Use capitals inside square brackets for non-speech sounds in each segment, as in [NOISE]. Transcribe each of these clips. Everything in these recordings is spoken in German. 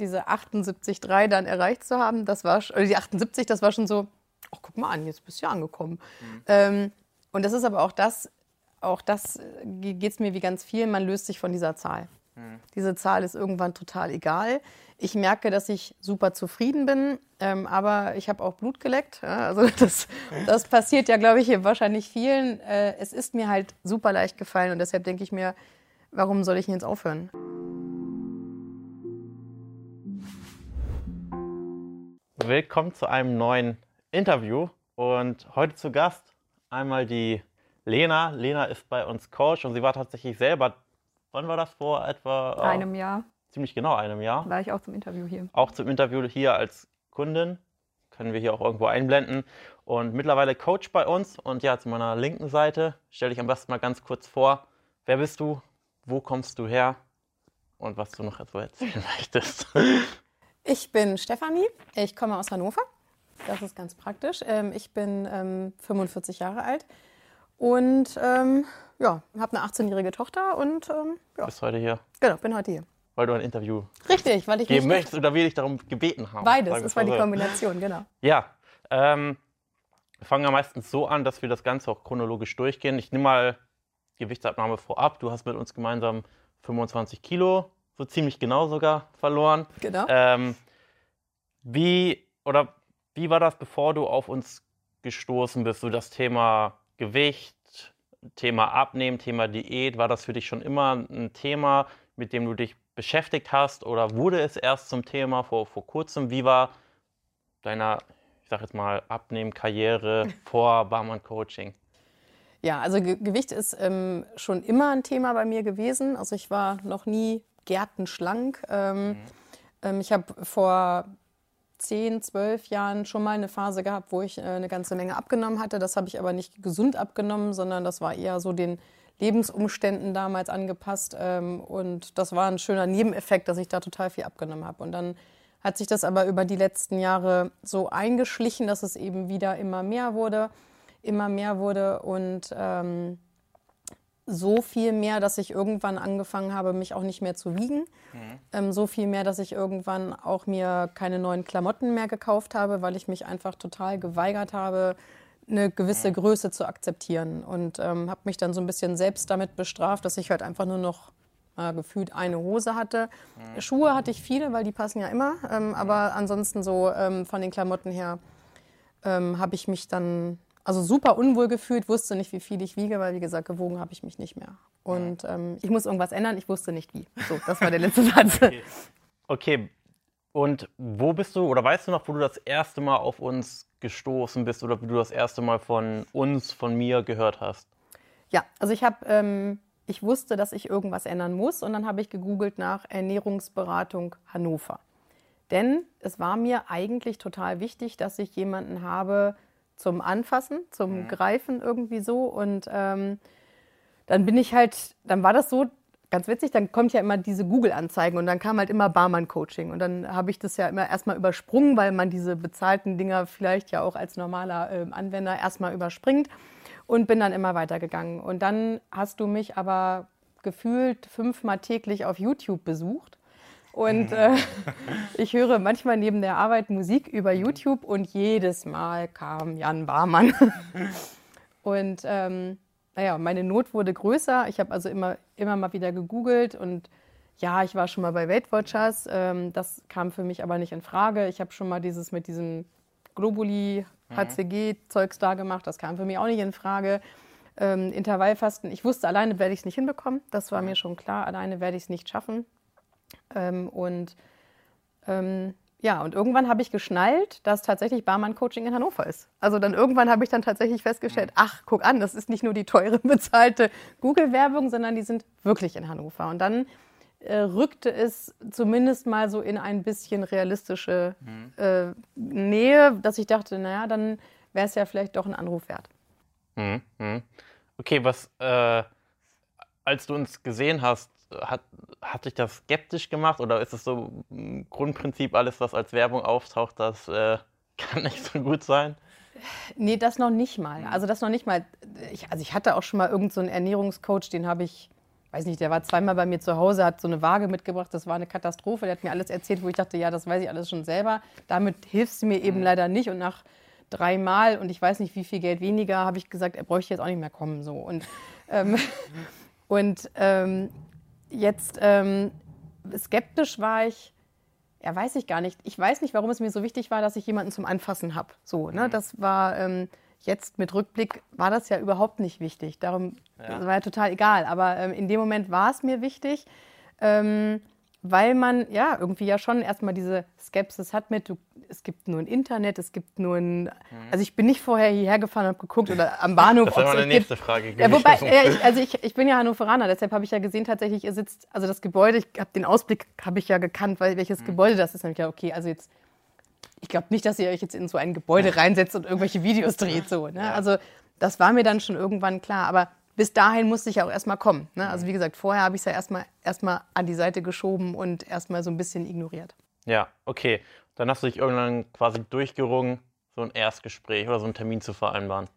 diese 78,3 dann erreicht zu haben, das war, oder die 78, das war schon so, ach, guck mal an, jetzt bist du ja angekommen. Mhm. Ähm, und das ist aber auch das, auch das äh, geht es mir wie ganz viel, man löst sich von dieser Zahl. Mhm. Diese Zahl ist irgendwann total egal. Ich merke, dass ich super zufrieden bin, ähm, aber ich habe auch Blut geleckt. Ja? Also [LAUGHS] das, das passiert ja, glaube ich, hier wahrscheinlich vielen. Äh, es ist mir halt super leicht gefallen und deshalb denke ich mir, warum soll ich denn jetzt aufhören? Willkommen zu einem neuen Interview und heute zu Gast einmal die Lena. Lena ist bei uns Coach und sie war tatsächlich selber, wann war das vor etwa? Äh, einem Jahr. Ziemlich genau einem Jahr. War ich auch zum Interview hier. Auch zum Interview hier als Kundin. Können wir hier auch irgendwo einblenden. Und mittlerweile Coach bei uns. Und ja, zu meiner linken Seite stelle ich am besten mal ganz kurz vor. Wer bist du? Wo kommst du her? Und was du noch so erzählen [LAUGHS] möchtest. Ich bin Stefanie. Ich komme aus Hannover. Das ist ganz praktisch. Ähm, ich bin 45 ähm, Jahre alt und ähm, ja, habe eine 18-jährige Tochter und ähm, ja. Bist heute hier? Genau, bin heute hier. Weil du ein Interview Richtig, weil ich geben möchtest oder will ich darum gebeten haben? Beides, das war die Kombination, genau. Ja, ähm, wir fangen ja meistens so an, dass wir das Ganze auch chronologisch durchgehen. Ich nehme mal Gewichtsabnahme vorab. Du hast mit uns gemeinsam 25 Kilo, so ziemlich genau sogar, verloren. Genau. Ähm, wie oder wie war das, bevor du auf uns gestoßen bist? So das Thema Gewicht, Thema Abnehmen, Thema Diät, war das für dich schon immer ein Thema, mit dem du dich beschäftigt hast oder wurde es erst zum Thema vor, vor kurzem? Wie war deiner, ich sag jetzt mal, Abnehmen-Karriere [LAUGHS] vor Barmann-Coaching? Ja, also Ge Gewicht ist ähm, schon immer ein Thema bei mir gewesen. Also ich war noch nie gärtenschlank. Ähm, mhm. ähm, ich habe vor zehn, zwölf Jahren schon mal eine Phase gehabt, wo ich äh, eine ganze Menge abgenommen hatte. Das habe ich aber nicht gesund abgenommen, sondern das war eher so den Lebensumständen damals angepasst. Ähm, und das war ein schöner Nebeneffekt, dass ich da total viel abgenommen habe. Und dann hat sich das aber über die letzten Jahre so eingeschlichen, dass es eben wieder immer mehr wurde, immer mehr wurde und ähm, so viel mehr, dass ich irgendwann angefangen habe, mich auch nicht mehr zu wiegen. Mhm. Ähm, so viel mehr, dass ich irgendwann auch mir keine neuen Klamotten mehr gekauft habe, weil ich mich einfach total geweigert habe, eine gewisse mhm. Größe zu akzeptieren. Und ähm, habe mich dann so ein bisschen selbst damit bestraft, dass ich halt einfach nur noch äh, gefühlt eine Hose hatte. Mhm. Schuhe hatte ich viele, weil die passen ja immer. Ähm, aber ansonsten so ähm, von den Klamotten her ähm, habe ich mich dann also super unwohl gefühlt, wusste nicht, wie viel ich wiege, weil wie gesagt, gewogen habe ich mich nicht mehr. Und ähm, ich muss irgendwas ändern, ich wusste nicht wie. So, das war der letzte [LAUGHS] Satz. Okay. okay. Und wo bist du oder weißt du noch, wo du das erste Mal auf uns gestoßen bist oder wie du das erste Mal von uns, von mir gehört hast? Ja, also ich habe, ähm, ich wusste, dass ich irgendwas ändern muss und dann habe ich gegoogelt nach Ernährungsberatung Hannover. Denn es war mir eigentlich total wichtig, dass ich jemanden habe, zum Anfassen, zum mhm. Greifen irgendwie so. Und ähm, dann bin ich halt, dann war das so, ganz witzig, dann kommt ja immer diese Google-Anzeigen und dann kam halt immer Barmann-Coaching. Und dann habe ich das ja immer erstmal übersprungen, weil man diese bezahlten Dinger vielleicht ja auch als normaler äh, Anwender erstmal überspringt und bin dann immer weitergegangen. Und dann hast du mich aber gefühlt fünfmal täglich auf YouTube besucht. Und äh, [LAUGHS] ich höre manchmal neben der Arbeit Musik über YouTube und jedes Mal kam Jan Barmann. [LAUGHS] und ähm, naja, meine Not wurde größer. Ich habe also immer, immer mal wieder gegoogelt und ja, ich war schon mal bei Weight Watchers. Ähm, das kam für mich aber nicht in Frage. Ich habe schon mal dieses mit diesem Globuli, HCG-Zeugs da gemacht. Das kam für mich auch nicht in Frage. Ähm, Intervallfasten, ich wusste, alleine werde ich es nicht hinbekommen. Das war mir schon klar. Alleine werde ich es nicht schaffen. Ähm, und ähm, ja, und irgendwann habe ich geschnallt, dass tatsächlich Barmann-Coaching in Hannover ist. Also dann irgendwann habe ich dann tatsächlich festgestellt, ach, guck an, das ist nicht nur die teure [LAUGHS] bezahlte Google-Werbung, sondern die sind wirklich in Hannover. Und dann äh, rückte es zumindest mal so in ein bisschen realistische mhm. äh, Nähe, dass ich dachte, naja, dann wäre es ja vielleicht doch ein Anruf wert. Mhm. mhm. Okay, was, äh, als du uns gesehen hast, hat, hat dich das skeptisch gemacht oder ist es so ein Grundprinzip, alles, was als Werbung auftaucht, das äh, [LAUGHS] kann nicht so gut sein? Nee, das noch nicht mal. Also das noch nicht mal. Ich, also ich hatte auch schon mal irgendeinen so Ernährungscoach, den habe ich weiß nicht, der war zweimal bei mir zu Hause, hat so eine Waage mitgebracht, das war eine Katastrophe. Der hat mir alles erzählt, wo ich dachte, ja, das weiß ich alles schon selber. Damit hilfst du mir eben mhm. leider nicht. Und nach dreimal und ich weiß nicht, wie viel Geld weniger, habe ich gesagt, er bräuchte jetzt auch nicht mehr kommen. So. Und, ähm, [LAUGHS] und ähm, jetzt ähm, skeptisch war ich, ja, weiß ich gar nicht. Ich weiß nicht, warum es mir so wichtig war, dass ich jemanden zum Anfassen habe. So, ne? Mhm. Das war ähm, jetzt mit Rückblick war das ja überhaupt nicht wichtig. Darum ja. war ja total egal. Aber ähm, in dem Moment war es mir wichtig. Ähm, weil man ja irgendwie ja schon erstmal diese Skepsis hat mit, du, es gibt nur ein Internet, es gibt nur ein. Mhm. Also ich bin nicht vorher hierher gefahren und habe geguckt oder am Bahnhof. Das wäre meine nächste gibt. Frage. Ja, wobei, ja, ich, also ich, ich bin ja Hannoveraner, deshalb habe ich ja gesehen, tatsächlich, ihr sitzt, also das Gebäude, ich habe den Ausblick, habe ich ja gekannt, weil welches mhm. Gebäude das ist. Dann ich ja, okay, also jetzt, ich glaube nicht, dass ihr euch jetzt in so ein Gebäude reinsetzt und irgendwelche Videos dreht. So, ne? Ja. Also das war mir dann schon irgendwann klar. Aber bis dahin musste ich ja auch erstmal kommen. Ne? Also wie gesagt, vorher habe ich es ja erstmal erstmal an die Seite geschoben und erstmal so ein bisschen ignoriert. Ja, okay. Dann hast du dich irgendwann quasi durchgerungen, so ein Erstgespräch oder so einen Termin zu vereinbaren.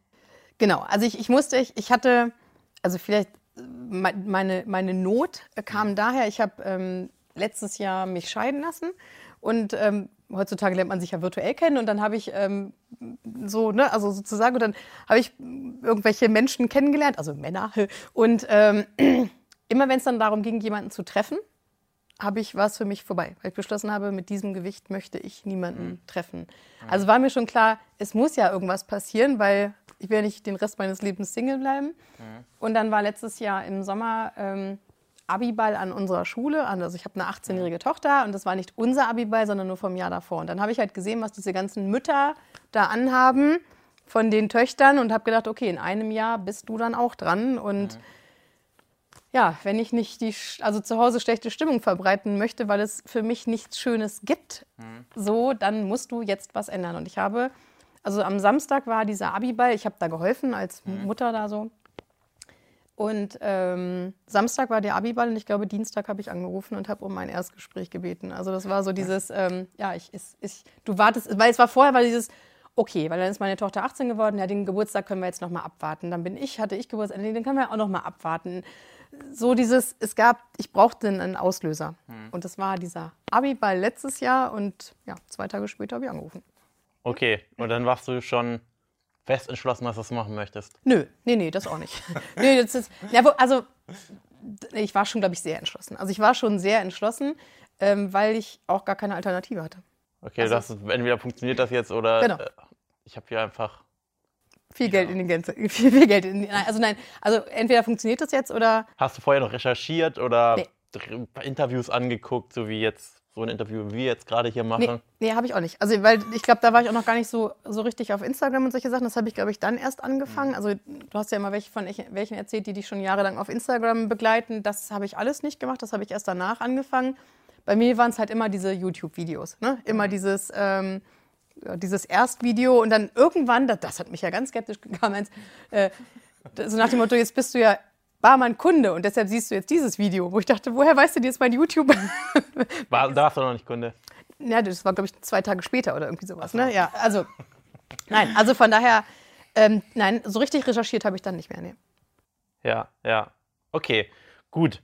Genau, also ich, ich musste, ich, ich hatte, also vielleicht meine, meine Not kam daher, ich habe ähm, letztes Jahr mich scheiden lassen und ähm, heutzutage lernt man sich ja virtuell kennen und dann habe ich ähm, so, ne, also sozusagen, und dann habe ich irgendwelche Menschen kennengelernt, also Männer. [LAUGHS] Und ähm, [CLEARS THROAT] immer wenn es dann darum ging, jemanden zu treffen, habe ich was für mich vorbei, weil ich beschlossen habe, mit diesem Gewicht möchte ich niemanden mhm. treffen. Also war mir schon klar, es muss ja irgendwas passieren, weil ich will nicht den Rest meines Lebens Single bleiben. Mhm. Und dann war letztes Jahr im Sommer ähm, Abiball an unserer Schule. Also ich habe eine 18-jährige Tochter und das war nicht unser Abiball, sondern nur vom Jahr davor. Und dann habe ich halt gesehen, was diese ganzen Mütter da anhaben von den Töchtern und habe gedacht, okay, in einem Jahr bist du dann auch dran. Und mhm. ja, wenn ich nicht die, also zu Hause schlechte Stimmung verbreiten möchte, weil es für mich nichts Schönes gibt, mhm. so, dann musst du jetzt was ändern. Und ich habe, also am Samstag war dieser Abiball, ich habe da geholfen als mhm. Mutter da so. Und ähm, Samstag war der Abiball und ich glaube, Dienstag habe ich angerufen und habe um mein Erstgespräch gebeten. Also das war so dieses, ähm, ja, ich, ich, ich, du wartest, weil es war vorher, weil dieses, okay, weil dann ist meine Tochter 18 geworden, ja, den Geburtstag können wir jetzt nochmal abwarten. Dann bin ich, hatte ich Geburtstag, den können wir auch nochmal abwarten. So dieses, es gab, ich brauchte einen Auslöser. Hm. Und das war dieser Abiball letztes Jahr und ja, zwei Tage später habe ich angerufen. Okay, und dann warst du schon fest entschlossen, dass du das machen möchtest? Nö, nee, nee, das auch nicht. [LAUGHS] nee, das ist, ja, also ich war schon, glaube ich, sehr entschlossen. Also ich war schon sehr entschlossen, ähm, weil ich auch gar keine Alternative hatte. Okay, also, das entweder funktioniert das jetzt oder genau. äh, ich habe hier einfach viel Geld in den Gänze, [LAUGHS] viel, viel Geld in, nein, also nein, also entweder funktioniert das jetzt oder Hast du vorher noch recherchiert oder nee. Interviews angeguckt, so wie jetzt so ein Interview wie wir jetzt gerade hier machen? Nee, nee habe ich auch nicht. Also, weil ich glaube, da war ich auch noch gar nicht so, so richtig auf Instagram und solche Sachen. Das habe ich, glaube ich, dann erst angefangen. Mhm. Also, du hast ja immer welche von welchen erzählt, die dich schon jahrelang auf Instagram begleiten. Das habe ich alles nicht gemacht. Das habe ich erst danach angefangen. Bei mir waren es halt immer diese YouTube-Videos. Ne? Immer mhm. dieses, ähm, dieses Erstvideo und dann irgendwann, das, das hat mich ja ganz skeptisch gekommen, äh, so nach dem Motto, jetzt bist du ja war mein Kunde und deshalb siehst du jetzt dieses Video, wo ich dachte, woher weißt du jetzt mein YouTube? [LAUGHS] War, da warst du noch nicht Kunde. Ja, das war, glaube ich, zwei Tage später oder irgendwie sowas. Ne? Ja, also, nein, also von daher, ähm, nein, so richtig recherchiert habe ich dann nicht mehr. Nee. Ja, ja. Okay, gut.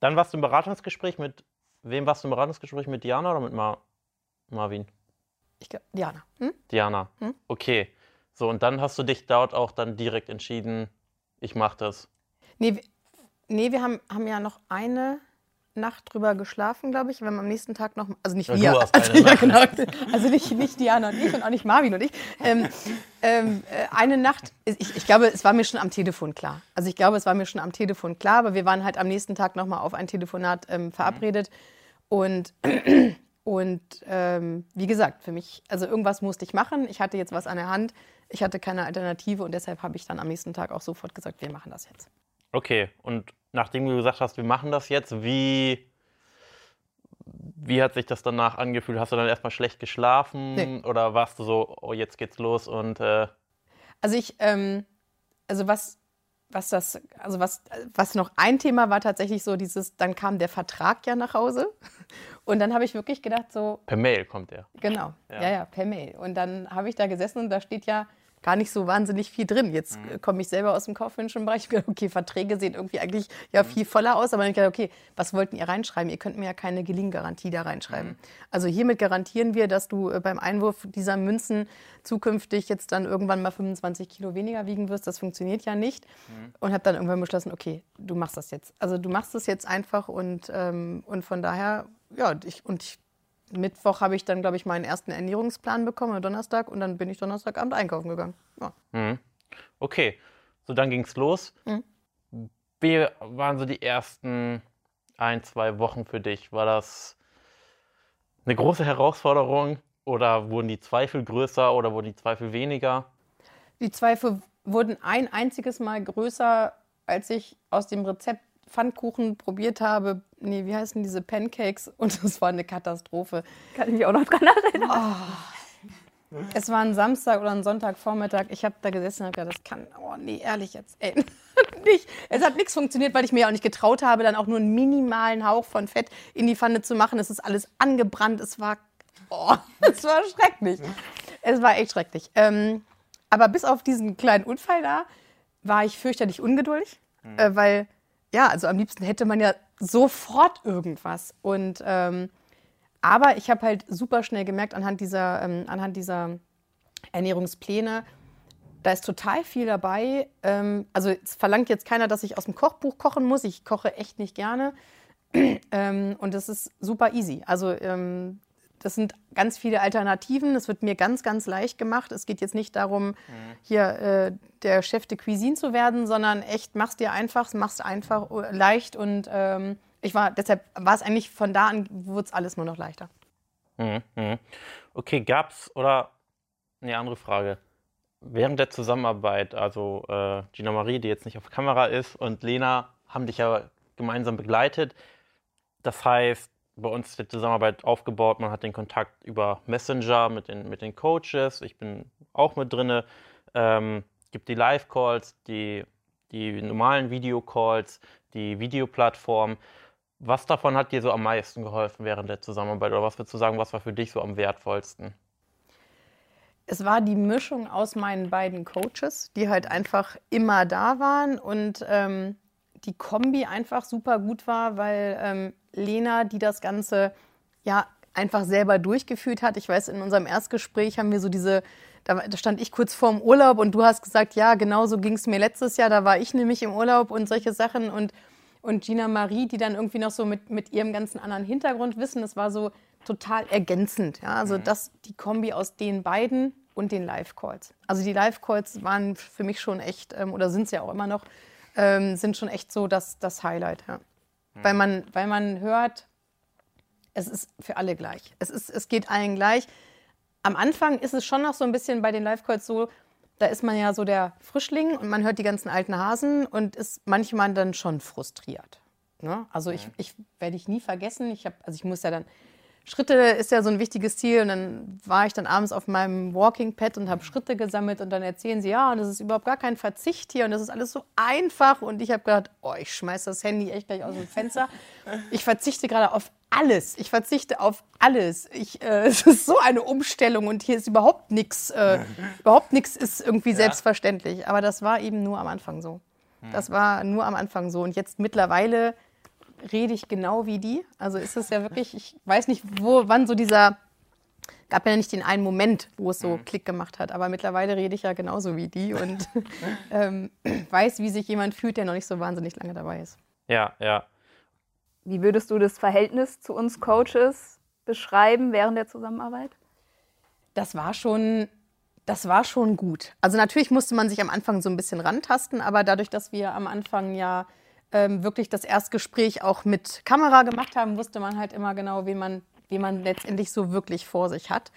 Dann warst du im Beratungsgespräch mit, wem warst du im Beratungsgespräch? Mit Diana oder mit Mar Marvin? Ich glaube, Diana. Hm? Diana, hm? okay. So, und dann hast du dich dort auch dann direkt entschieden, ich mache das. Nee, nee wir haben, haben ja noch eine Nacht drüber geschlafen, glaube ich. Wir haben am nächsten Tag noch, also nicht ja, wir, [LAUGHS] also, ja, genau, also nicht, nicht Diana und ich und auch nicht Marvin und ich. Ähm, ähm, äh, eine Nacht, ich, ich glaube, es war mir schon am Telefon klar. Also ich glaube, es war mir schon am Telefon klar, aber wir waren halt am nächsten Tag nochmal auf ein Telefonat ähm, verabredet. Und, und ähm, wie gesagt, für mich, also irgendwas musste ich machen. Ich hatte jetzt was an der Hand. Ich hatte keine Alternative und deshalb habe ich dann am nächsten Tag auch sofort gesagt, wir machen das jetzt. Okay, und nachdem du gesagt hast, wir machen das jetzt, wie, wie hat sich das danach angefühlt? Hast du dann erstmal schlecht geschlafen nee. oder warst du so, oh, jetzt geht's los und. Äh also ich, ähm, also was, was das, also was, was noch ein Thema war tatsächlich so dieses, dann kam der Vertrag ja nach Hause [LAUGHS] und dann habe ich wirklich gedacht so. Per Mail kommt der. Genau, ja, ja, ja per Mail. Und dann habe ich da gesessen und da steht ja gar nicht so wahnsinnig viel drin. Jetzt mhm. komme ich selber aus dem kaufmännischen Bereich. [LAUGHS] Ich gedacht, okay, Verträge sehen irgendwie eigentlich ja mhm. viel voller aus, aber ich gedacht, okay, was wollten ihr reinschreiben? Ihr könnt mir ja keine Gelinggarantie da reinschreiben. Mhm. Also hiermit garantieren wir, dass du äh, beim Einwurf dieser Münzen zukünftig jetzt dann irgendwann mal 25 Kilo weniger wiegen wirst. Das funktioniert ja nicht. Mhm. Und habe dann irgendwann beschlossen, okay, du machst das jetzt. Also du machst das jetzt einfach und, ähm, und von daher, ja, ich, und ich Mittwoch habe ich dann, glaube ich, meinen ersten Ernährungsplan bekommen, Donnerstag, und dann bin ich Donnerstagabend einkaufen gegangen. Ja. Mhm. Okay, so dann ging es los. Mhm. Wie waren so die ersten ein, zwei Wochen für dich? War das eine große Herausforderung oder wurden die Zweifel größer oder wurden die Zweifel weniger? Die Zweifel wurden ein einziges Mal größer, als ich aus dem Rezept Pfannkuchen probiert habe. Nee, wie heißen diese Pancakes? [LAUGHS] Und es war eine Katastrophe. Kann ich mich auch noch dran erinnern. Oh. Es war ein Samstag oder ein Sonntagvormittag. Ich habe da gesessen und habe gedacht, das kann, oh nee, ehrlich jetzt, ey. [LAUGHS] nicht. Es hat nichts funktioniert, weil ich mir auch nicht getraut habe, dann auch nur einen minimalen Hauch von Fett in die Pfanne zu machen. Es ist alles angebrannt. Es war, oh, [LAUGHS] es war schrecklich. Es war echt schrecklich. Ähm, aber bis auf diesen kleinen Unfall da war ich fürchterlich ungeduldig, mhm. äh, weil ja, also am liebsten hätte man ja sofort irgendwas. Und ähm, aber ich habe halt super schnell gemerkt anhand dieser, ähm, anhand dieser Ernährungspläne, da ist total viel dabei. Ähm, also es verlangt jetzt keiner, dass ich aus dem Kochbuch kochen muss. Ich koche echt nicht gerne. [CLEARS THROAT] ähm, und es ist super easy. Also ähm, das sind ganz viele Alternativen. Es wird mir ganz, ganz leicht gemacht. Es geht jetzt nicht darum, mhm. hier äh, der Chef de Cuisine zu werden, sondern echt machst dir einfach, machst einfach äh, leicht und ähm, ich war, deshalb war es eigentlich von da an, wurde es alles nur noch leichter. Mhm. mhm. Okay, gab es oder eine andere Frage. Während der Zusammenarbeit, also äh, Gina Marie, die jetzt nicht auf Kamera ist, und Lena haben dich ja gemeinsam begleitet. Das heißt, bei uns die Zusammenarbeit aufgebaut. Man hat den Kontakt über Messenger mit den, mit den Coaches. Ich bin auch mit drin. Ähm, gibt die Live-Calls, die, die normalen Video-Calls, die Videoplattform. Was davon hat dir so am meisten geholfen während der Zusammenarbeit? Oder was würdest du sagen, was war für dich so am wertvollsten? Es war die Mischung aus meinen beiden Coaches, die halt einfach immer da waren und ähm, die Kombi einfach super gut war, weil ähm, Lena, die das Ganze ja einfach selber durchgeführt hat. Ich weiß, in unserem Erstgespräch haben wir so diese, da, da stand ich kurz vorm Urlaub und du hast gesagt, ja, genau so ging es mir letztes Jahr, da war ich nämlich im Urlaub und solche Sachen und, und Gina Marie, die dann irgendwie noch so mit, mit ihrem ganzen anderen Hintergrundwissen, das war so total ergänzend. Ja? Also mhm. das, die Kombi aus den beiden und den Live-Calls. Also die Live-Calls waren für mich schon echt, ähm, oder sind es ja auch immer noch, ähm, sind schon echt so das, das Highlight. Ja. Mhm. Weil, man, weil man hört, es ist für alle gleich. Es, ist, es geht allen gleich. Am Anfang ist es schon noch so ein bisschen bei den Live-Calls so, da ist man ja so der Frischling und man hört die ganzen alten Hasen und ist manchmal dann schon frustriert. Ne? Also ich, ich werde ich nie vergessen. Ich habe, also ich muss ja dann Schritte ist ja so ein wichtiges Ziel. Und dann war ich dann abends auf meinem Walking Pad und habe Schritte gesammelt. Und dann erzählen sie, ja, und das ist überhaupt gar kein Verzicht hier. Und das ist alles so einfach. Und ich habe gedacht, oh, ich schmeiß das Handy echt gleich aus dem Fenster. Ich verzichte gerade auf alles. Ich verzichte auf alles. Ich, äh, [LAUGHS] es ist so eine Umstellung und hier ist überhaupt nichts. Äh, [LAUGHS] überhaupt nichts ist irgendwie ja. selbstverständlich. Aber das war eben nur am Anfang so. Das war nur am Anfang so. Und jetzt mittlerweile rede ich genau wie die. Also ist es ja wirklich, ich weiß nicht, wo, wann so dieser, gab ja nicht den einen Moment, wo es so mhm. Klick gemacht hat, aber mittlerweile rede ich ja genauso wie die und [LAUGHS] ähm, weiß, wie sich jemand fühlt, der noch nicht so wahnsinnig lange dabei ist. Ja, ja. Wie würdest du das Verhältnis zu uns Coaches beschreiben während der Zusammenarbeit? Das war schon das war schon gut. Also natürlich musste man sich am Anfang so ein bisschen rantasten, aber dadurch, dass wir am Anfang ja ähm, wirklich das Erstgespräch auch mit Kamera gemacht haben, wusste man halt immer genau, wen man, wen man letztendlich so wirklich vor sich hat.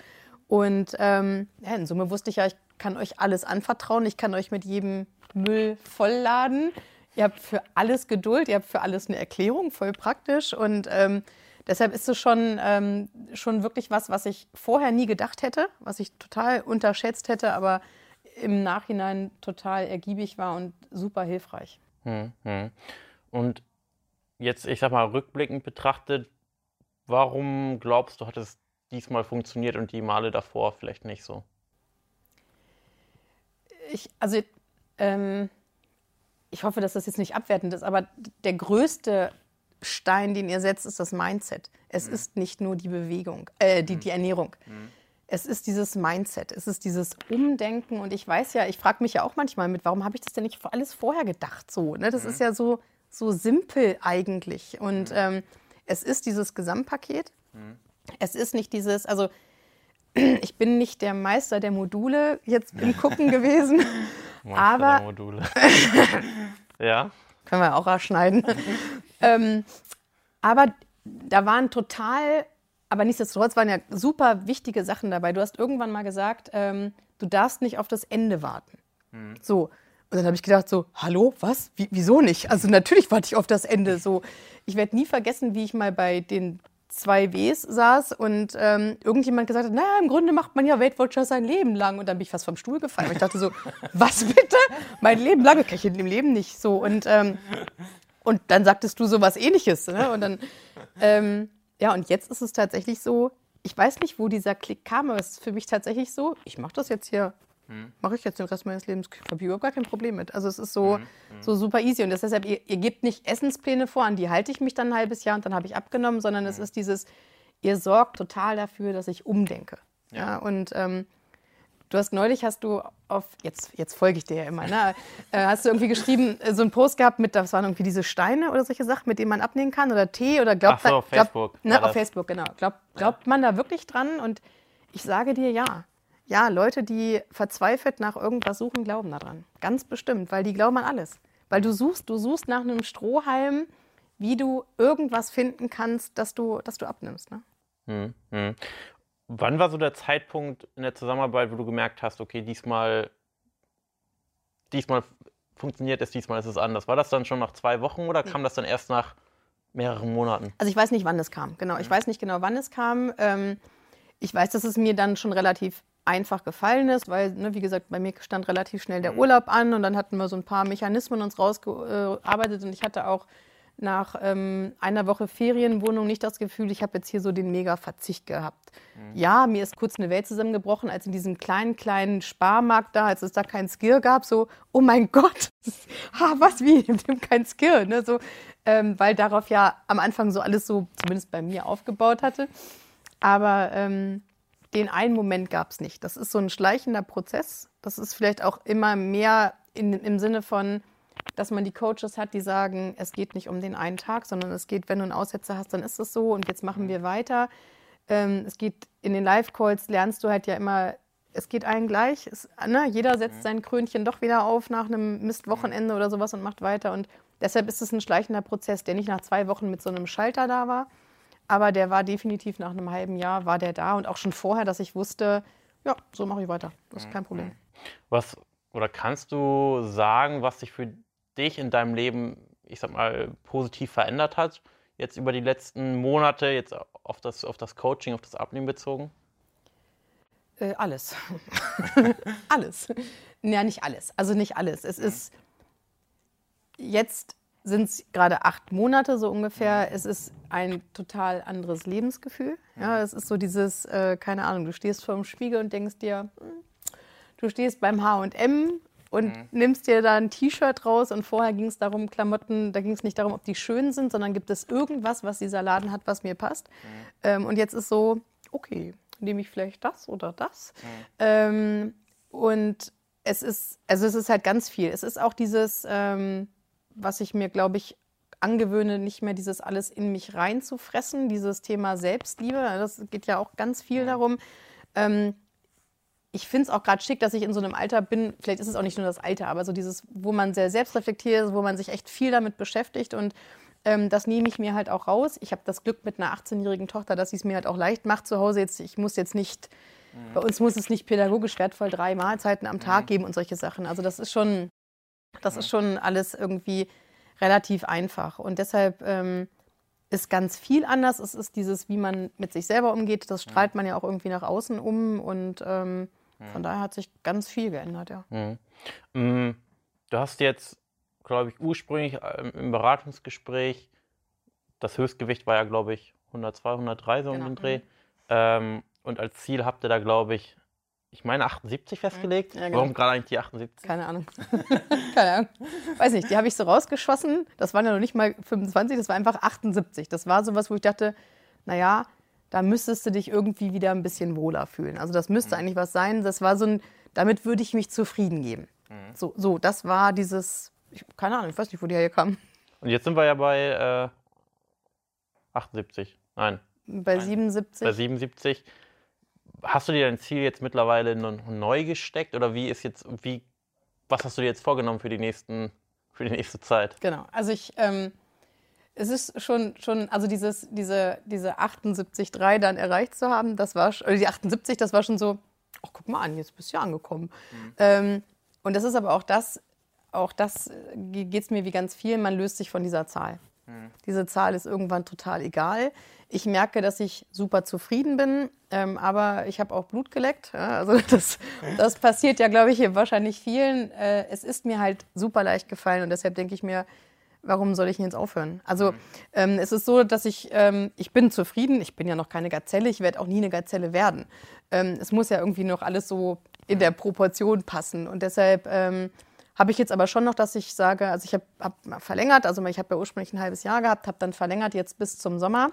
Und ähm, ja, in Summe wusste ich ja, ich kann euch alles anvertrauen, ich kann euch mit jedem Müll vollladen. Ihr habt für alles Geduld, ihr habt für alles eine Erklärung, voll praktisch. Und ähm, deshalb ist es schon, ähm, schon wirklich was, was ich vorher nie gedacht hätte, was ich total unterschätzt hätte, aber im Nachhinein total ergiebig war und super hilfreich. Hm, hm. Und jetzt, ich sag mal, rückblickend betrachtet, warum glaubst du, hat es diesmal funktioniert und die Male davor vielleicht nicht so? ich, also ähm, ich hoffe, dass das jetzt nicht abwertend ist, aber der größte Stein, den ihr setzt, ist das Mindset. Es mhm. ist nicht nur die Bewegung, äh, die, mhm. die Ernährung. Mhm. Es ist dieses Mindset, es ist dieses Umdenken. Und ich weiß ja, ich frage mich ja auch manchmal mit, warum habe ich das denn nicht alles vorher gedacht? So, ne? Das mhm. ist ja so, so simpel eigentlich. Und mhm. ähm, es ist dieses Gesamtpaket. Mhm. Es ist nicht dieses, also [CLEARS THROAT] ich bin nicht der Meister der Module jetzt im [LAUGHS] Gucken gewesen. Meister aber der Module. [LAUGHS] ja. Können wir auch erschneiden. [LAUGHS] ähm, aber da waren total, aber nichtsdestotrotz waren ja super wichtige Sachen dabei. Du hast irgendwann mal gesagt, ähm, du darfst nicht auf das Ende warten. Mhm. So. Und dann habe ich gedacht so, hallo, was? Wie, wieso nicht? Also natürlich warte ich auf das Ende. So, ich werde nie vergessen, wie ich mal bei den zwei Ws saß und ähm, irgendjemand gesagt hat, naja, im Grunde macht man ja Weight Watchers sein Leben lang. Und dann bin ich fast vom Stuhl gefallen. ich dachte so, [LAUGHS] was bitte? Mein Leben lang? Das kann ich im Leben nicht so. Und, ähm, und dann sagtest du so was ähnliches. Ne? Und dann, ähm, ja, und jetzt ist es tatsächlich so, ich weiß nicht, wo dieser Klick kam, aber es ist für mich tatsächlich so, ich mache das jetzt hier hm. Mache ich jetzt den Rest meines Lebens, habe ich überhaupt gar kein Problem mit. Also es ist so, hm. So super easy. Und deshalb, ihr, ihr, gebt nicht Essenspläne vor, an die halte ich mich dann ein halbes Jahr und dann habe ich abgenommen, sondern es ist dieses, ihr sorgt total dafür, dass ich umdenke. Ja. ja und ähm, du hast neulich, hast du auf, jetzt, jetzt folge ich dir ja immer, ne? [LAUGHS] äh, hast du irgendwie geschrieben, äh, so einen Post gehabt mit, das waren irgendwie diese Steine oder solche Sachen, mit denen man abnehmen kann oder Tee oder glaubt Ach so, auf Facebook. Glaub, ne, auf Facebook, genau. Glaub, glaubt man da wirklich dran? Und ich sage dir ja. Ja, Leute, die verzweifelt nach irgendwas suchen, glauben daran. Ganz bestimmt, weil die glauben an alles. Weil du suchst, du suchst nach einem Strohhalm, wie du irgendwas finden kannst, dass du, dass du abnimmst. Ne? Hm, hm. Wann war so der Zeitpunkt in der Zusammenarbeit, wo du gemerkt hast, okay, diesmal, diesmal funktioniert es, diesmal ist es anders? War das dann schon nach zwei Wochen oder kam das dann erst nach mehreren Monaten? Also ich weiß nicht, wann es kam. Genau, ich hm. weiß nicht genau, wann es kam. Ähm, ich weiß, dass es mir dann schon relativ einfach gefallen ist, weil, ne, wie gesagt, bei mir stand relativ schnell der mhm. Urlaub an und dann hatten wir so ein paar Mechanismen uns rausgearbeitet und ich hatte auch nach ähm, einer Woche Ferienwohnung nicht das Gefühl, ich habe jetzt hier so den Mega-Verzicht gehabt. Mhm. Ja, mir ist kurz eine Welt zusammengebrochen, als in diesem kleinen, kleinen Sparmarkt da, als es da kein Skill gab, so, oh mein Gott, [LAUGHS] ha, was, wie, [LAUGHS] kein Skill, ne, so, ähm, weil darauf ja am Anfang so alles so, zumindest bei mir, aufgebaut hatte. Aber ähm, den einen Moment gab es nicht. Das ist so ein schleichender Prozess. Das ist vielleicht auch immer mehr in, im Sinne von, dass man die Coaches hat, die sagen, es geht nicht um den einen Tag, sondern es geht, wenn du einen Aussetzer hast, dann ist es so und jetzt machen wir weiter. Ähm, es geht in den Live-Calls, lernst du halt ja immer, es geht allen gleich. Es, ne? Jeder setzt sein Krönchen doch wieder auf nach einem Mistwochenende oder sowas und macht weiter. Und deshalb ist es ein schleichender Prozess, der nicht nach zwei Wochen mit so einem Schalter da war, aber der war definitiv nach einem halben Jahr war der da und auch schon vorher, dass ich wusste, ja, so mache ich weiter. Das ist kein mhm. Problem. Was oder kannst du sagen, was sich für dich in deinem Leben, ich sag mal, positiv verändert hat? Jetzt über die letzten Monate, jetzt auf das, auf das Coaching, auf das Abnehmen bezogen? Äh, alles. [LAUGHS] alles. Ja, nicht alles. Also nicht alles. Es mhm. ist jetzt sind es gerade acht Monate so ungefähr. Es ist ein total anderes Lebensgefühl. Ja, es ist so dieses, äh, keine Ahnung, du stehst vor dem Spiegel und denkst dir, hm, du stehst beim H&M und mhm. nimmst dir da ein T-Shirt raus und vorher ging es darum, Klamotten, da ging es nicht darum, ob die schön sind, sondern gibt es irgendwas, was dieser Laden hat, was mir passt. Mhm. Ähm, und jetzt ist so, okay, nehme ich vielleicht das oder das. Mhm. Ähm, und es ist, also es ist halt ganz viel. Es ist auch dieses, ähm, was ich mir, glaube ich, angewöhne, nicht mehr dieses alles in mich reinzufressen, dieses Thema Selbstliebe. Das geht ja auch ganz viel darum. Ähm, ich finde es auch gerade schick, dass ich in so einem Alter bin, vielleicht ist es auch nicht nur das Alter, aber so dieses, wo man sehr selbstreflektiert ist, wo man sich echt viel damit beschäftigt und ähm, das nehme ich mir halt auch raus. Ich habe das Glück mit einer 18-jährigen Tochter, dass sie es mir halt auch leicht macht zu Hause. Jetzt, ich muss jetzt nicht, mhm. bei uns muss es nicht pädagogisch wertvoll drei Mahlzeiten am Tag mhm. geben und solche Sachen. Also das ist schon, das ist schon alles irgendwie relativ einfach. Und deshalb ähm, ist ganz viel anders. Es ist dieses, wie man mit sich selber umgeht, das strahlt man ja auch irgendwie nach außen um. Und ähm, von daher hat sich ganz viel geändert, ja. Mhm. Du hast jetzt, glaube ich, ursprünglich ähm, im Beratungsgespräch, das Höchstgewicht war ja, glaube ich, 102, 103 so genau. um den Dreh. Mhm. Ähm, und als Ziel habt ihr da, glaube ich, ich meine, 78 festgelegt. Ja, genau. Warum gerade eigentlich die 78? Keine Ahnung. [LAUGHS] Keine Ahnung. Weiß nicht, die habe ich so rausgeschossen. Das waren ja noch nicht mal 25, das war einfach 78. Das war sowas, wo ich dachte, naja, da müsstest du dich irgendwie wieder ein bisschen wohler fühlen. Also das müsste eigentlich was sein. Das war so ein, damit würde ich mich zufrieden geben. So, so, das war dieses, ich, keine Ahnung, ich weiß nicht, wo die herkam. Und jetzt sind wir ja bei äh, 78. Nein, Bei 77. bei 77. Hast du dir dein Ziel jetzt mittlerweile neu gesteckt oder wie ist jetzt, wie, was hast du dir jetzt vorgenommen für die nächsten, für die nächste Zeit? Genau. Also ich, ähm, es ist schon, schon, also dieses, diese, diese 78,3 dann erreicht zu haben, das war, oder die 78, das war schon so, ach guck mal an, jetzt bist du ja angekommen. Ähm, und das ist aber auch das, auch das geht es mir wie ganz viel, man löst sich von dieser Zahl. Diese Zahl ist irgendwann total egal. Ich merke, dass ich super zufrieden bin, ähm, aber ich habe auch Blut geleckt. Ja, also [LAUGHS] das, das passiert ja, glaube ich, hier wahrscheinlich vielen. Äh, es ist mir halt super leicht gefallen und deshalb denke ich mir, warum soll ich denn jetzt aufhören? Also ähm, es ist so, dass ich, ähm, ich bin zufrieden. Ich bin ja noch keine Gazelle. Ich werde auch nie eine Gazelle werden. Ähm, es muss ja irgendwie noch alles so in der Proportion passen und deshalb ähm, habe ich jetzt aber schon noch, dass ich sage, also ich habe hab verlängert, also ich habe ja ursprünglich ein halbes Jahr gehabt, habe dann verlängert jetzt bis zum Sommer.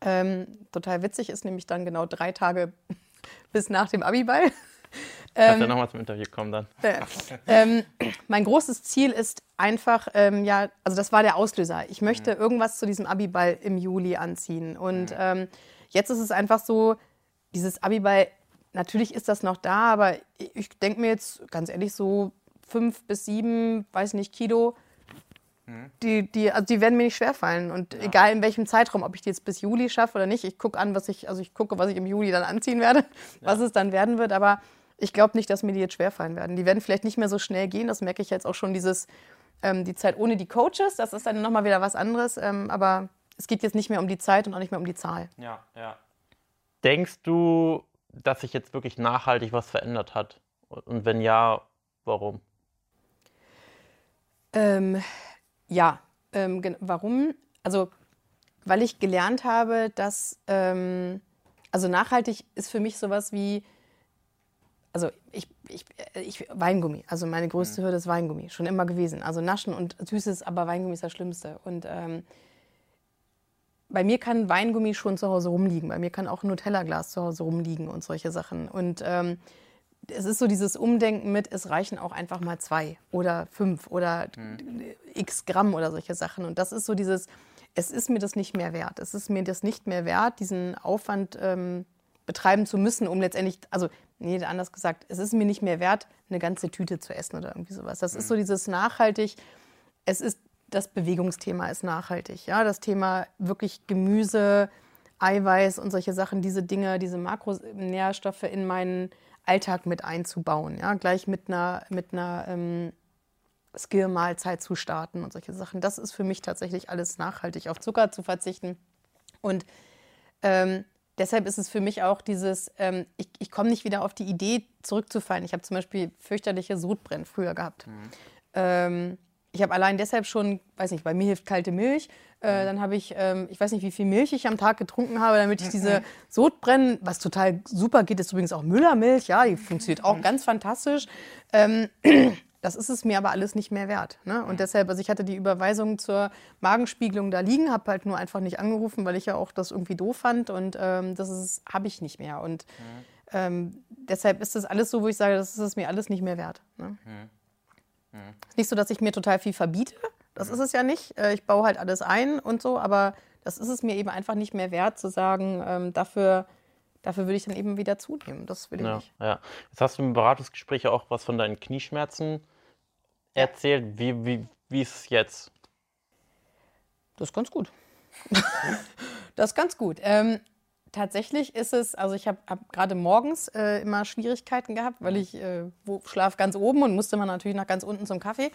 Ähm, total witzig ist nämlich dann genau drei Tage [LAUGHS] bis nach dem Abiball. [LAUGHS] Kannst ja nochmal zum Interview kommen dann. Äh, ähm, mein großes Ziel ist einfach, ähm, ja, also das war der Auslöser. Ich möchte irgendwas zu diesem Abiball im Juli anziehen. Und ähm, jetzt ist es einfach so, dieses Abiball, natürlich ist das noch da, aber ich, ich denke mir jetzt ganz ehrlich so fünf bis sieben, weiß nicht, Kilo, die, die, also die werden mir nicht schwerfallen. Und egal in welchem Zeitraum, ob ich die jetzt bis Juli schaffe oder nicht, ich gucke an, was ich, also ich gucke, was ich im Juli dann anziehen werde, [LAUGHS] was es dann werden wird. Aber ich glaube nicht, dass mir die jetzt schwerfallen werden. Die werden vielleicht nicht mehr so schnell gehen. Das merke ich jetzt auch schon dieses, ähm, die Zeit ohne die Coaches. Das ist dann nochmal wieder was anderes. Ähm, aber es geht jetzt nicht mehr um die Zeit und auch nicht mehr um die Zahl. Ja, ja. Denkst du, dass sich jetzt wirklich nachhaltig was verändert hat? Und wenn ja, warum? Ähm, ja, ähm, warum? Also, weil ich gelernt habe, dass, ähm, also nachhaltig ist für mich sowas wie, also ich, ich, ich, Weingummi, also meine größte Hürde ist Weingummi, schon immer gewesen. Also Naschen und Süßes, aber Weingummi ist das Schlimmste. Und ähm, bei mir kann Weingummi schon zu Hause rumliegen. Bei mir kann auch ein Nutella-Glas zu Hause rumliegen und solche Sachen. Und ähm, es ist so dieses Umdenken mit, es reichen auch einfach mal zwei oder fünf oder x Gramm oder solche Sachen. Und das ist so dieses, es ist mir das nicht mehr wert. Es ist mir das nicht mehr wert, diesen Aufwand ähm, betreiben zu müssen, um letztendlich, also, nee, anders gesagt, es ist mir nicht mehr wert, eine ganze Tüte zu essen oder irgendwie sowas. Das ist so dieses nachhaltig, es ist, das Bewegungsthema ist nachhaltig. Ja, das Thema wirklich Gemüse, Eiweiß und solche Sachen, diese Dinge, diese Makronährstoffe in meinen Alltag mit einzubauen. Ja, gleich mit einer, mit einer ähm, Skill-Mahlzeit zu starten und solche Sachen. Das ist für mich tatsächlich alles nachhaltig, auf Zucker zu verzichten. Und ähm, deshalb ist es für mich auch dieses, ähm, ich, ich komme nicht wieder auf die Idee zurückzufallen. Ich habe zum Beispiel fürchterliche Sodbrennen früher gehabt. Ähm, ich habe allein deshalb schon, weiß nicht, bei mir hilft kalte Milch. Äh, dann habe ich, ähm, ich weiß nicht, wie viel Milch ich am Tag getrunken habe, damit ich diese Sodbrennen, was total super geht, ist übrigens auch Müllermilch, ja, die funktioniert auch ganz fantastisch. Ähm, [CLEARS THROAT] das ist es mir aber alles nicht mehr wert. Ne? Und deshalb, also ich hatte die Überweisung zur Magenspiegelung da liegen, habe halt nur einfach nicht angerufen, weil ich ja auch das irgendwie doof fand und ähm, das habe ich nicht mehr. Und ähm, deshalb ist das alles so, wo ich sage, das ist es mir alles nicht mehr wert. Ne? Ist nicht so, dass ich mir total viel verbiete. Das ist es ja nicht. Äh, Ich baue halt alles ein und so, aber das ist es mir eben einfach nicht mehr wert, zu sagen, ähm, dafür, dafür würde ich dann eben wieder zunehmen. Das will ich Ja, nicht. ja. Jetzt hast du im Beratungsgespräch auch was von deinen Knieschmerzen erzählt. Wie, wie, wie ist es jetzt? Das ist ganz gut. [LAUGHS] das ist ganz gut. Ähm, tatsächlich ist es, also ich habe hab gerade morgens äh, immer Schwierigkeiten gehabt, weil ich äh, schlaf ganz oben und musste man natürlich nach ganz unten zum Kaffee.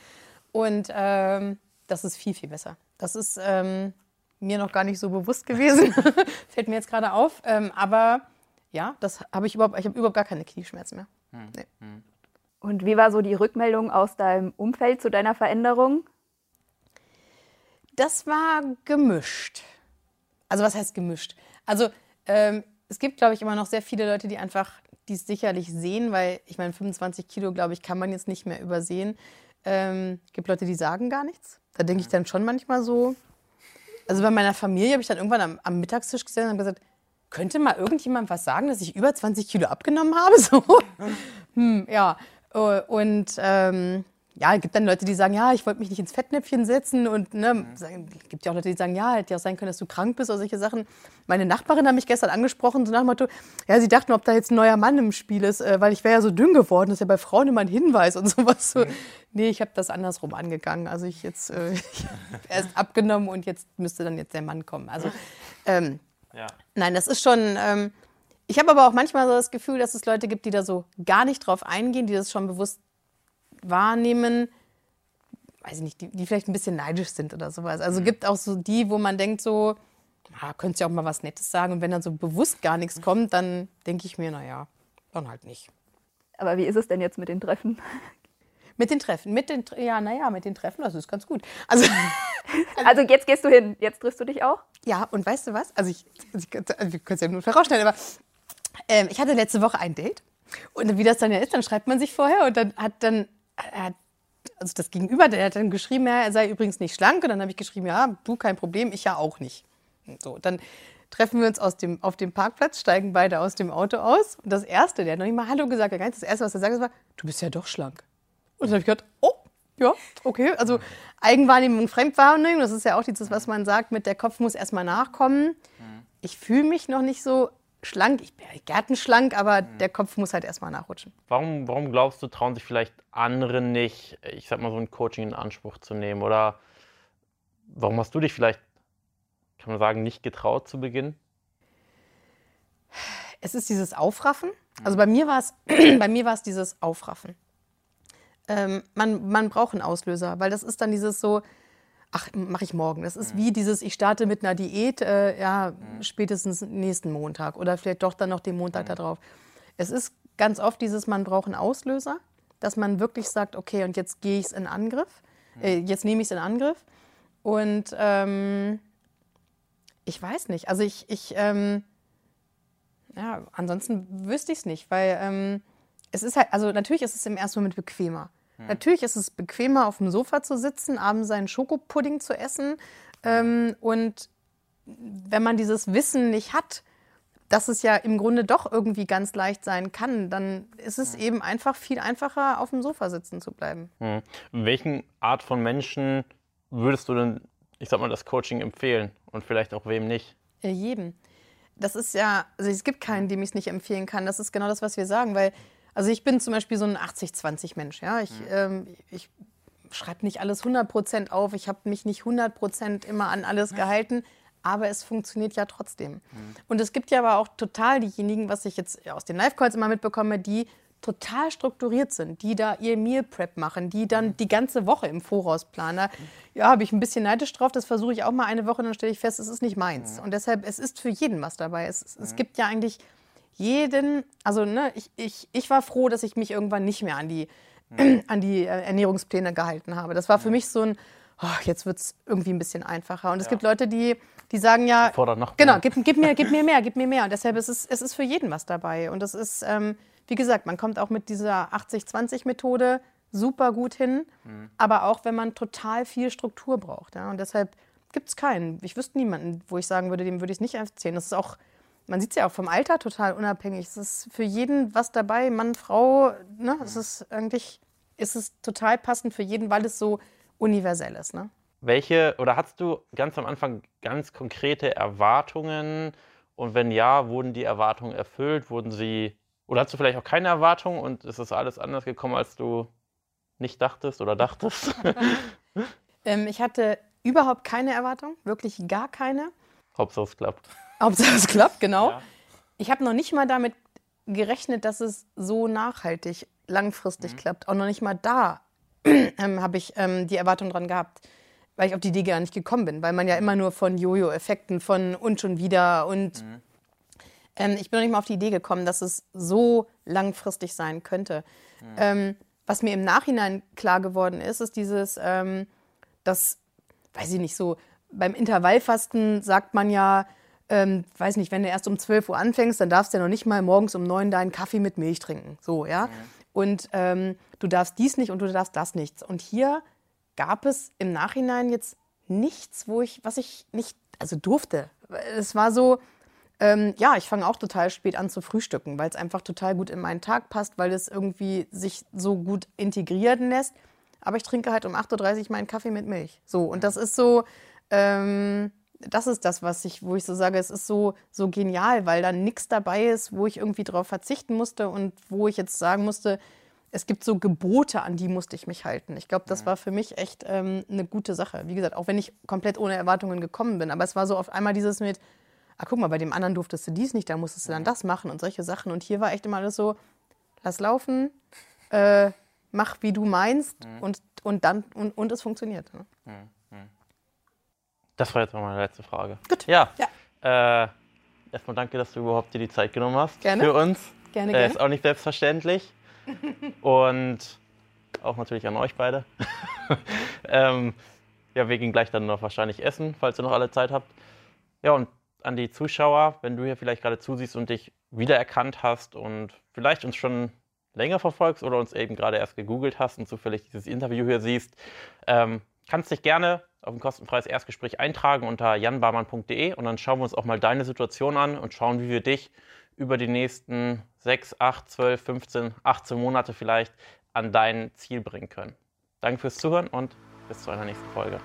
Und ähm, das ist viel, viel besser. Das ist ähm, mir noch gar nicht so bewusst gewesen. [LAUGHS] Fällt mir jetzt gerade auf. Ähm, aber ja, das habe ich überhaupt, ich habe überhaupt gar keine Knieschmerzen mehr. Nee. Und wie war so die Rückmeldung aus deinem Umfeld zu deiner Veränderung? Das war gemischt. Also was heißt gemischt? Also ähm, es gibt, glaube ich, immer noch sehr viele Leute, die einfach die es sicherlich sehen, weil ich meine, 25 Kilo, glaube ich, kann man jetzt nicht mehr übersehen. Ähm, gibt Leute, die sagen gar nichts. Da denke ich dann schon manchmal so. Also bei meiner Familie habe ich dann irgendwann am, am Mittagstisch gesessen und gesagt, könnte mal irgendjemand was sagen, dass ich über 20 Kilo abgenommen habe? [LAUGHS] So. hm, ja. Äh, und ähm, ja, es gibt dann Leute, die sagen, ja, ich wollte mich nicht ins Fettnäpfchen setzen und ne, mhm. gibt ja auch Leute, die sagen, ja, hätte ja auch sein können, dass du krank bist oder solche Sachen. Meine Nachbarin hat mich gestern angesprochen, so nach dem Motto, ja, sie dachten, ob da jetzt ein neuer Mann im Spiel ist, äh, weil ich wäre ja so dünn geworden, das ist ja bei Frauen immer ein Hinweis und [LAUGHS] sowas. So. Mhm. Nee, ich habe das andersrum angegangen. Also ich jetzt äh, [LAUGHS] erst abgenommen und jetzt müsste dann jetzt der Mann kommen. Also ähm, ja. nein, das ist schon. Ähm, ich habe aber auch manchmal so das Gefühl, dass es Leute gibt, die da so gar nicht drauf eingehen, die das schon bewusst wahrnehmen, weiß ich nicht, die, die vielleicht ein bisschen neidisch sind oder sowas. Also mhm. gibt auch so die, wo man denkt so, ah, könntest ja auch mal was Nettes sagen. Und wenn dann so bewusst gar nichts kommt, dann denke ich mir, naja, dann halt nicht. Aber wie ist es denn jetzt mit den Treffen? Mit den Treffen, mit den, ja, naja, mit den Treffen, das ist ganz gut. [LAUGHS] Also, also jetzt gehst du hin, jetzt triffst du dich auch? Ja, und weißt du was? Also ich, also ich also wir können es ja nur vorausstellen, aber ähm, ich hatte letzte Woche ein Date. Und wie das dann ja ist, dann schreibt man sich vorher und dann hat dann er hat, also das Gegenüber, der hat dann geschrieben, ja, er sei übrigens nicht schlank. Und dann habe ich geschrieben, ja, du kein Problem, ich ja auch nicht. so, dann treffen wir uns aus dem, auf dem Parkplatz, steigen beide aus dem Auto aus. Und das Erste, der hat noch nicht mal Hallo gesagt, das Erste, was er sagt, war, du bist ja doch schlank. Und dann habe ich gedacht, oh, ja, okay. Also Eigenwahrnehmung, Fremdwahrnehmung, das ist ja auch dieses, was man sagt, mit der Kopf muss erstmal nachkommen. Ich fühle mich noch nicht so schlank, ich bin gärtenschlank, aber mhm. der Kopf muss halt erstmal nachrutschen. Warum, warum glaubst du, trauen sich vielleicht andere nicht, ich sag mal, so ein Coaching in Anspruch zu nehmen? Oder warum hast du dich vielleicht, kann man sagen, nicht getraut zu Beginn? Es ist dieses Aufraffen. Also bei mir war es, [CLEARS THROAT] bei mir war es dieses Aufraffen. Ähm, man, man braucht einen Auslöser, weil das ist dann dieses so, ach, mache ich morgen. Das ist mhm. wie dieses, ich starte mit einer Diät, äh, ja, mhm. spätestens nächsten Montag oder vielleicht doch dann noch den Montag mhm. darauf. Es ist ganz oft dieses, man braucht einen Auslöser, dass man wirklich sagt, okay, und jetzt gehe ich es in Angriff, äh, jetzt nehme ich es in Angriff. Und ähm, ich weiß nicht, also ich, ich ähm, ja, ansonsten wüsste ich es nicht, weil ähm, es ist halt, also natürlich ist es im ersten Moment bequemer. Hm. Natürlich ist es bequemer, auf dem Sofa zu sitzen, abends seinen Schokopudding zu essen. Ähm, und wenn man dieses Wissen nicht hat, dass es ja im Grunde doch irgendwie ganz leicht sein kann, dann ist es hm. eben einfach viel einfacher, auf dem Sofa sitzen zu bleiben. Hm. Welchen Art von Menschen würdest du denn, ich sag mal, das Coaching empfehlen und vielleicht auch wem nicht? Ja, jedem. Das ist ja, also es gibt keinen, dem ich es nicht empfehlen kann. Das ist genau das, was wir sagen, weil also ich bin zum Beispiel so ein 80-20-Mensch. Ja? Ich, mhm. ähm, ich schreibe nicht alles 100% auf. Ich habe mich nicht 100% immer an alles gehalten. Aber es funktioniert ja trotzdem. Mhm. Und es gibt ja aber auch total diejenigen, was ich jetzt aus den Live-Calls immer mitbekomme, die total strukturiert sind, die da ihr Meal Prep machen, die dann mhm. die ganze Woche im Voraus planen. Ja, habe ich ein bisschen neidisch drauf, das versuche ich auch mal eine Woche, dann stelle ich fest, es ist nicht meins. Mhm. Und deshalb, es ist für jeden was dabei. Es, es gibt ja eigentlich jeden, also ne, ich, ich, ich war froh, dass ich mich irgendwann nicht mehr an die, mhm. an die äh, Ernährungspläne gehalten habe. Das war für mich so ein, oh, jetzt wird es irgendwie ein bisschen einfacher. Und es ja. gibt Leute, die, die sagen ja, noch genau, gib, gib, mir, gib mir mehr, gib mir mehr. Und deshalb ist es, es ist für jeden was dabei. Und es ist, ähm, wie gesagt, man kommt auch mit dieser 80-20-Methode super gut hin, mhm. aber auch wenn man total viel Struktur braucht. Ja? Und deshalb gibt es keinen. Ich wüsste niemanden, wo ich sagen würde, dem würde ich es nicht erzählen. Das ist auch man sieht es ja auch vom Alter total unabhängig. Es ist für jeden was dabei, Mann, Frau. Ne? Es ist eigentlich ist es total passend für jeden, weil es so universell ist. Ne? Welche oder hast du ganz am Anfang ganz konkrete Erwartungen? Und wenn ja, wurden die Erwartungen erfüllt? Wurden sie oder hast du vielleicht auch keine Erwartungen und ist das alles anders gekommen, als du nicht dachtest oder dachtest? [LAUGHS] ähm, ich hatte überhaupt keine Erwartung, wirklich gar keine. Hauptsache es klappt. Hauptsache es klappt, genau. Ja. Ich habe noch nicht mal damit gerechnet, dass es so nachhaltig, langfristig mhm. klappt. Auch noch nicht mal da [CLEARS THROAT] ähm, habe ich ähm, die Erwartung dran gehabt, weil ich auf die Idee gar nicht gekommen bin, weil man ja immer nur von Jojo-Effekten, von und schon wieder und mhm. ähm, ich bin noch nicht mal auf die Idee gekommen, dass es so langfristig sein könnte. Mhm. Ähm, was mir im Nachhinein klar geworden ist, ist dieses, ähm, das, weiß ich nicht, so beim Intervallfasten sagt man ja, ähm, weiß nicht, wenn du erst um 12 Uhr anfängst, dann darfst du ja noch nicht mal morgens um 9 deinen Kaffee mit Milch trinken. So, ja. Mhm. Und ähm, du darfst dies nicht und du darfst das nichts. Und hier gab es im Nachhinein jetzt nichts, wo ich, was ich nicht, also durfte. Es war so, ähm, ja, ich fange auch total spät an zu frühstücken, weil es einfach total gut in meinen Tag passt, weil es irgendwie sich so gut integrieren lässt. Aber ich trinke halt um 8.30 Uhr meinen Kaffee mit Milch. So, und das ist so, ähm, das ist das, was ich, wo ich so sage, es ist so, so genial, weil da nichts dabei ist, wo ich irgendwie drauf verzichten musste und wo ich jetzt sagen musste, es gibt so Gebote, an die musste ich mich halten. Ich glaube, das war für mich echt ähm, eine gute Sache. Wie gesagt, auch wenn ich komplett ohne Erwartungen gekommen bin. Aber es war so auf einmal dieses mit, ah, guck mal, bei dem anderen durftest du dies nicht, da musstest du dann das machen und solche Sachen. Und hier war echt immer alles so, lass laufen, äh, mach wie du meinst mhm. und, und dann und, und es funktioniert. Ne? Mhm. Das war jetzt mal meine letzte Frage. Gut. Ja. ja. Äh, erstmal danke, dass du überhaupt dir die Zeit genommen hast gerne. für uns. Gerne, äh, gerne. Ist auch nicht selbstverständlich. [LAUGHS] und auch natürlich an euch beide. [LAUGHS] ähm, ja, wir gehen gleich dann noch wahrscheinlich essen, falls ihr noch alle Zeit habt. Ja, und an die Zuschauer, wenn du hier vielleicht gerade zusiehst und dich wiedererkannt hast und vielleicht uns schon länger verfolgst oder uns eben gerade erst gegoogelt hast und zufällig dieses Interview hier siehst, ähm, kannst dich gerne auf ein kostenfreies Erstgespräch eintragen unter janbarmann.de und dann schauen wir uns auch mal deine Situation an und schauen, wie wir dich über die nächsten 6, 8, 12, 15, 18 Monate vielleicht an dein Ziel bringen können. Danke fürs Zuhören und bis zu einer nächsten Folge.